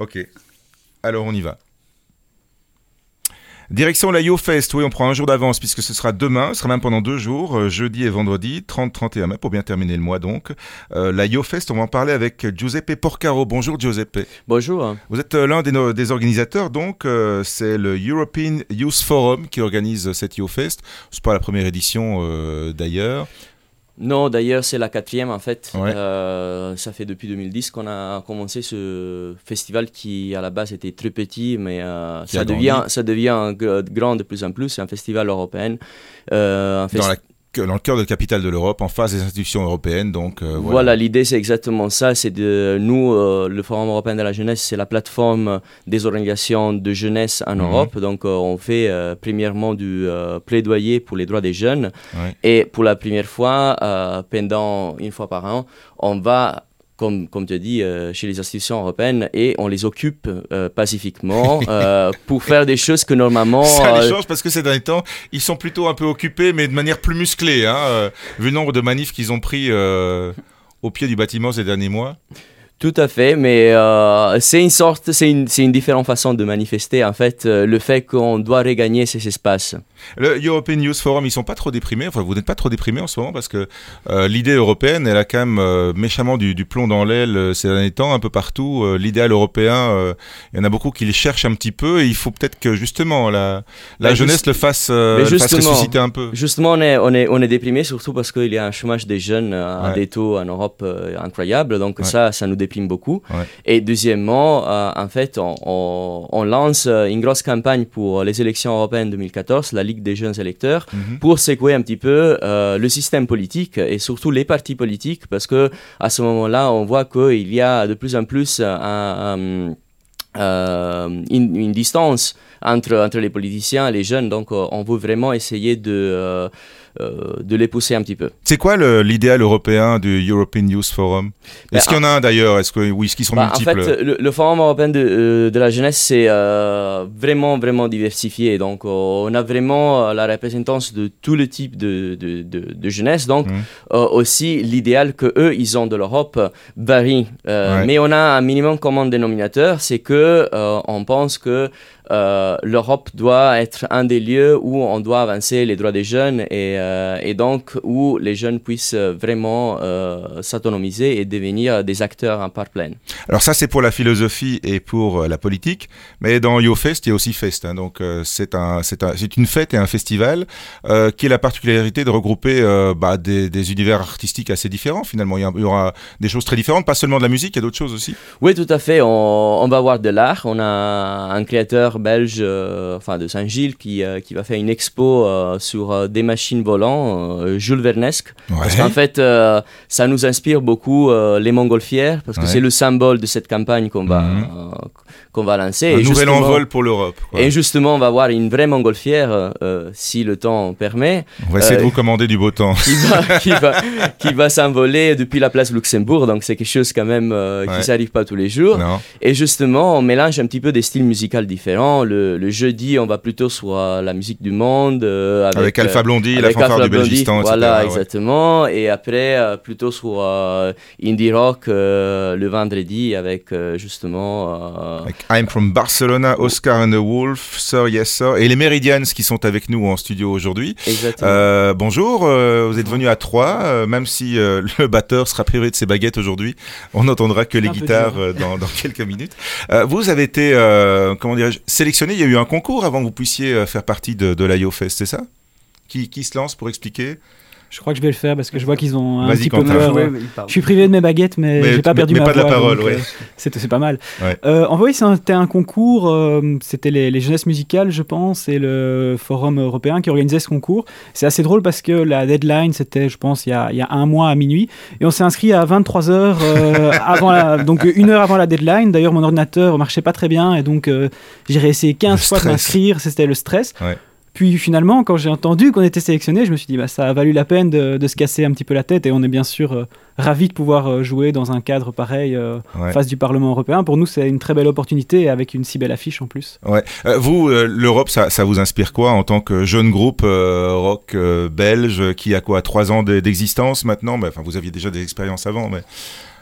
Ok. Alors on y va. Direction la YoFest, oui, on prend un jour d'avance puisque ce sera demain, ce sera même pendant deux jours, euh, jeudi et vendredi, 30-31 mai, pour bien terminer le mois donc. Euh, la YoFest, on va en parler avec Giuseppe Porcaro. Bonjour Giuseppe. Bonjour. Vous êtes euh, l'un des, des, organisateurs, donc c'est le European Youth Forum qui organise cette YoFest. C'est pas la première édition d'ailleurs. Non, d'ailleurs, c'est la quatrième en fait. Euh, ça fait depuis 2010 qu'on a commencé ce festival qui, à la base, était très petit, mais euh, ça, devient, ça devient grand de plus en plus. C'est un festival européen. Euh, un Dans dans le cœur de la capitale de l'Europe, en face des institutions européennes. Donc, euh, voilà, l'idée c'est exactement ça. C'est de nous, euh, le Forum européen de la jeunesse, c'est la plateforme des organisations de jeunesse en mhm. Europe. Donc, euh, on fait premièrement du plaidoyer pour les droits des jeunes. Et pour la première fois, pendant une fois par an, on va comme, comme tu dis, euh, chez les institutions européennes et on les occupe euh, pacifiquement euh, pour faire des choses que normalement. Ça les change parce que ces derniers temps, ils sont plutôt un peu occupés, mais de manière plus musclée, hein, vu le nombre de manifs qu'ils ont pris au pied du bâtiment ces derniers mois. Tout à fait, mais euh, c'est une sorte, c'est une, une, différente façon de manifester en fait euh, le fait qu'on doit regagner ces espaces. Le European Youth Forum, ils sont pas trop déprimés. Enfin, vous n'êtes pas trop déprimés en ce moment parce que euh, l'idée européenne, elle a quand même méchamment du, du, plomb dans l'aile ces derniers temps, un peu partout. L'idéal européen, il y en a beaucoup qui les cherchent un petit peu et il faut peut-être que justement la, la jeunesse le fasse, le fasse ressusciter un peu. Justement, on est, on est, on est déprimé surtout parce qu'il y a un chômage des jeunes à des taux en Europe incroyables. Donc ça, ça nous déprime beaucoup. Et deuxièmement, euh, en fait, on, lance euh, une grosse campagne pour les élections européennes 2014, la Ligue des jeunes électeurs, mhm. pour secouer un petit peu euh, le système politique et surtout les partis politiques, parce que à ce moment-là, on voit qu'il y a de plus en plus une, une, distance entre, entre les politiciens et les jeunes. Donc, on veut vraiment essayer de euh, de les pousser un petit peu. C'est quoi l'idéal européen du European Youth Forum? Ben, Est-ce qu'il y en a un d'ailleurs? Est-ce que oui, est-ce qu'ils sont bah, multiples? En fait, le, Forum européen de, euh, de la jeunesse c'est euh, vraiment vraiment diversifié. Donc, on a vraiment la représentance de tous les types de, de, de, jeunesse. Donc, mmh. aussi l'idéal que eux ils ont de l'Europe varie. Mais on a un minimum commun dénominateur, c'est que on pense que euh, l'Europe doit être un des lieux où on doit avancer les droits des jeunes et, euh, et donc où les jeunes puissent vraiment euh, s'autonomiser et devenir des acteurs en part pleine. Alors ça c'est pour la philosophie et pour la politique, mais dans YoFest il y a aussi Fest, hein. donc c'est un, un, une fête et un festival qui a la particularité de regrouper bah, des, des, univers artistiques assez différents finalement. Il y, aura des choses très différentes, pas seulement de la musique, il y a d'autres choses aussi. Oui tout à fait, on, on va voir de l'art, on a un créateur belge, euh, enfin de Saint-Gilles, qui, euh, qui va faire une expo euh, sur des machines volantes, Jules Vernesque. Parce qu'en fait, ça nous inspire beaucoup les montgolfières, parce que c'est le symbole de cette campagne qu'on va, mhm. Qu'on va lancer. Un et nouvel envol pour l'Europe. Et justement, on va voir une vraie montgolfière, si le temps permet. On va essayer de vous commander du beau temps. Qui va, qui va, qui va s'envoler depuis la place Luxembourg, donc c'est quelque chose quand même qui ne s'arrive pas tous les jours. Et justement, on mélange un petit peu des styles musicaux différents le, jeudi, on va plutôt sur la musique du monde. Euh, avec, Alpha Blondie, la fanfare du Belgistan, Voilà, exactement. Et après, euh, plutôt sur euh, indie rock le vendredi avec justement... Avec I'm from Barcelona, Oscar and the Wolf, Sir Yes Sir, et les Meridians qui sont avec nous en studio aujourd'hui. Exactement. bonjour, vous êtes venu à trois, même si le batteur sera privé de ses baguettes aujourd'hui, on n'entendra que les guitares dans, dans, quelques minutes. vous avez été, comment dirais-je, sélectionné, il y a eu un concours avant que vous puissiez euh, faire partie de, de l'IOFest, c'est ça? Qui, qui, se lance pour expliquer? Je crois que je vais le faire parce que je vois qu'ils ont un petit peu peur. je suis privé de mes baguettes, mais, j'ai pas perdu mais ma pas de la parole, euh, c'est pas mal. Euh, en vrai, c'était un concours. c'était les, les, jeunesses musicales, je pense, et le Forum européen qui organisait ce concours. C'est assez drôle parce que la deadline, c'était, je pense, il y, a, il y, a, un mois à minuit, et on s'est inscrit à 23 h avant, la, donc une heure avant la deadline. D'ailleurs, mon ordinateur marchait pas très bien, et donc j'ai réessayé 15 fois de m'inscrire. C'était le stress. Puis finalement, quand j'ai entendu qu'on était sélectionné, je me suis dit bah ça a valu la peine de, se casser un petit peu la tête et on est bien sûr euh, ravis de pouvoir euh, jouer dans un cadre pareil euh, face du Parlement européen. Pour nous, c'est une très belle opportunité avec une si belle affiche en plus. Ouais. vous, l'Europe, ça, ça, vous inspire quoi en tant que jeune groupe rock belge qui a quoi trois ans d'existence maintenant? Mais, Enfin, vous aviez déjà des expériences avant, mais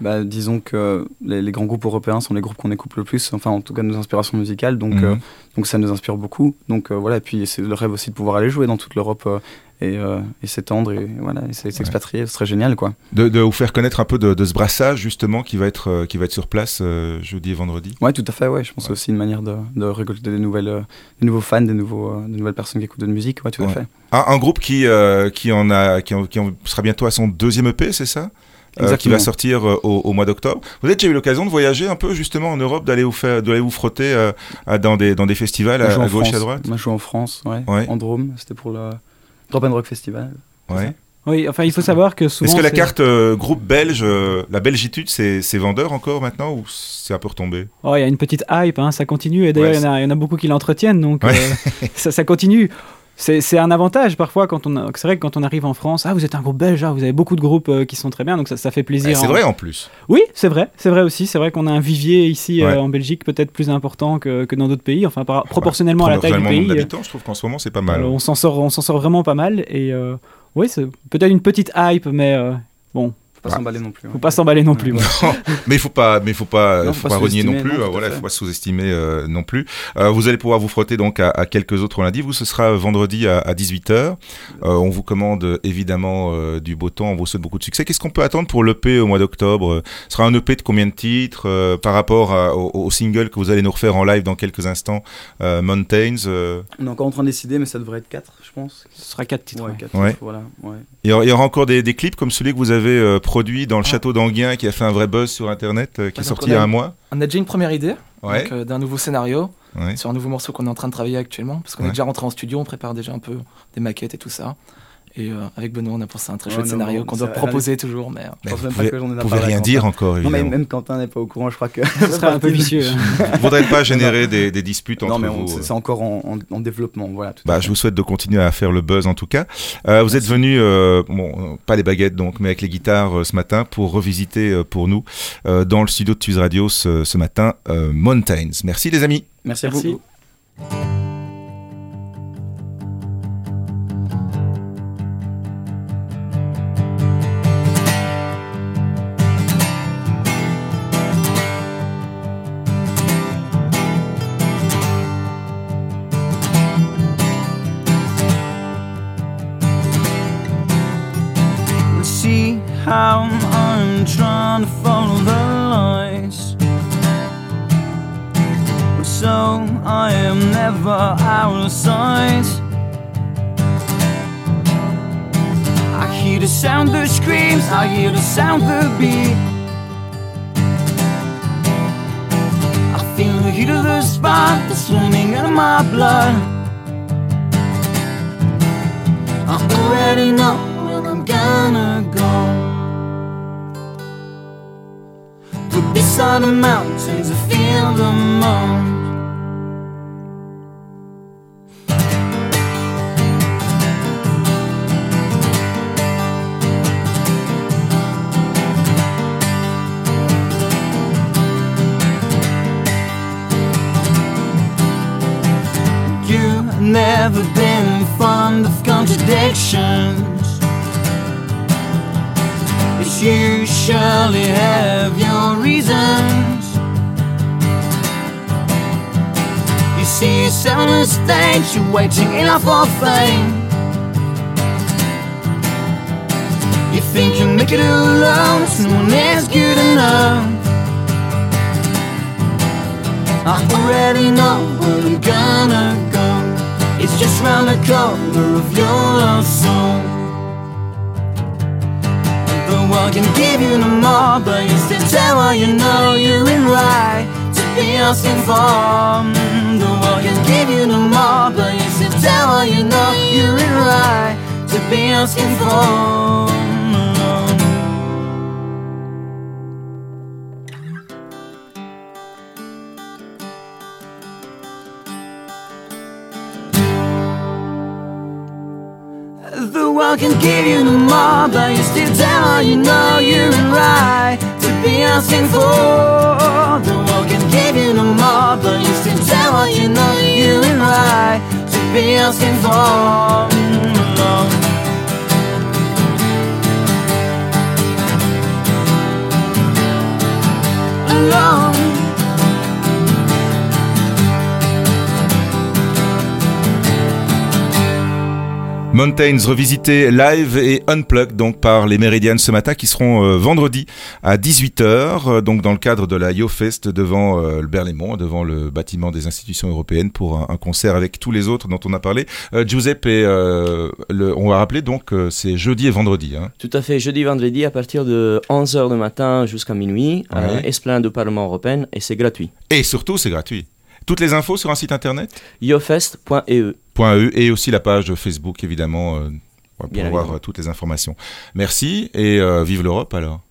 bah, Disons que les, grands groupes européens sont les groupes qu'on écoute le plus, enfin en tout cas nos inspirations musicales, donc, mhm. donc ça nous inspire beaucoup. Donc voilà, et puis c'est le rêve aussi de pouvoir aller jouer dans toute l'Europe et, euh, et s'étendre et voilà s'expatrier. Ce serait génial quoi. De, de, vous faire connaître un peu de, de, ce brassage justement qui va être euh, qui va être sur place euh, jeudi et vendredi. Ouais tout à fait ouais. Je pense aussi une manière de, de récolter des nouvelles des nouveaux fans des nouveaux des nouvelles personnes qui écoutent de la musique. Ouais tout à fait. Un, groupe qui qui en a qui, qui sera bientôt à son deuxième EP c'est ça? Qui va sortir au, au, mois d'octobre. Vous avez déjà eu l'occasion de voyager un peu justement en Europe, d'aller vous faire, d'aller vous frotter dans des dans des festivals à, à gauche et à droite. Moi, je joue en France, ouais, ouais. en Drôme. C'était pour le Drop and Rock Festival. Ouais. Oui, enfin, il faut savoir que souvent. Est-ce que la carte euh, groupe belge, euh, la belgitude, c'est vendeur encore maintenant ou c'est un peu retombé? Oh, il y a une petite hype, hein, ça continue. Et d'ailleurs, il y, en a beaucoup qui l'entretiennent, donc euh, ça, ça, continue c'est un avantage parfois quand on c'est vrai que quand on arrive en France ah vous êtes un groupe belge ah, vous avez beaucoup de groupes euh, qui sont très bien donc ça, ça fait plaisir c'est vrai en plus. Oui c'est vrai c'est vrai aussi c'est vrai qu'on a un vivier ici euh, en Belgique peut-être plus important que, que dans d'autres pays enfin proportionnellement à la taille du pays d'habitants je trouve qu'en ce moment c'est pas mal. On s'en sort on s'en sort vraiment pas mal et euh, oui c'est peut-être une petite hype mais bon pas bah, s'emballer non plus. Faut pas s'emballer non plus. mais il faut pas, mais il faut pas, faut, pas, renier non plus. voilà, il faut pas sous-estimer euh, non plus. Euh, vous allez pouvoir vous frotter donc à, à, quelques autres lundi. Vous, ce sera vendredi à, à 18h. Euh, on vous commande évidemment euh, du beau temps. On vous souhaite beaucoup de succès. Qu'est-ce qu'on peut attendre pour l'EP au mois d'octobre? Ce sera un EP de combien de titres euh, par rapport au, au, single que vous allez nous refaire en live dans quelques instants, Mountains On est encore en train de décider, mais ça devrait être 4 je pense. Ce sera 4 titres. Ouais, 4 titres voilà, il, y aura, il y aura encore des, des, clips comme celui que vous avez produit dans le ah. château d'Anguien qui a fait un vrai buzz sur internet, euh, qui est sorti il y a un mois. On a déjà une première idée euh, d'un nouveau scénario sur un nouveau morceau qu'on est en train de travailler actuellement parce qu'on est déjà rentré en studio, on prépare déjà un peu des maquettes et tout ça. Et euh, avec Benoît, on a pensé un très chouette scénario qu'on doit proposer toujours. Mais, mais vous pouvez, pouvez rien dire encore. Non, mais même Quentin n'est pas au courant, je crois que ce serait un peu vicieux. Vous ne voudrez pas générer des, des, disputes entre vous. Non, mais c'est encore en, en, développement. Voilà, bah, je vous souhaite de continuer à faire le buzz en tout cas. Euh, vous êtes venu, euh, bon, pas les baguettes donc, mais avec les guitares ce matin pour revisiter pour nous dans le studio de Tuz Radio ce, ce matin Mountains. Merci les amis. Merci à vous. I'm trying to follow the lights. So I am never out of sight. I hear the sound that screams, I hear the sound that beat. I feel the heat of the spark that's swimming in my blood. I already know where I'm gonna go. lakes on the mountains, a field among. never been fond of contradictions. It's usually the you're waiting enough for fame. You think you make it alone, someone is good enough. I already know where I'm gonna go. It's just round the corner of your lost soul world can give you no more But you still tell what you know you're in right be asking for The world can give you no more But you still tell what you know you're in right To be asking for The world can give you no more But you still tell her you know you're in right To be asking for be else involved Mountains revisité live et unplugged donc par les Méridiennes ce matin qui seront euh, vendredi à 18h euh, donc dans le cadre de la YoFest devant euh, le Berlaymont, devant le bâtiment des institutions européennes pour un, concert avec tous les autres dont on a parlé. Giuseppe, le, on va rappeler donc c'est jeudi et vendredi. Hein. Tout à fait, jeudi et vendredi à partir de 11h du matin jusqu'à minuit, ouais. Esplanade du Parlement européen et c'est gratuit. Et surtout c'est gratuit. Toutes les infos sur un site internet? Yofest.eu. .eu et aussi la page Facebook évidemment euh, pour voir toutes les informations. Merci et euh, vive l'Europe alors.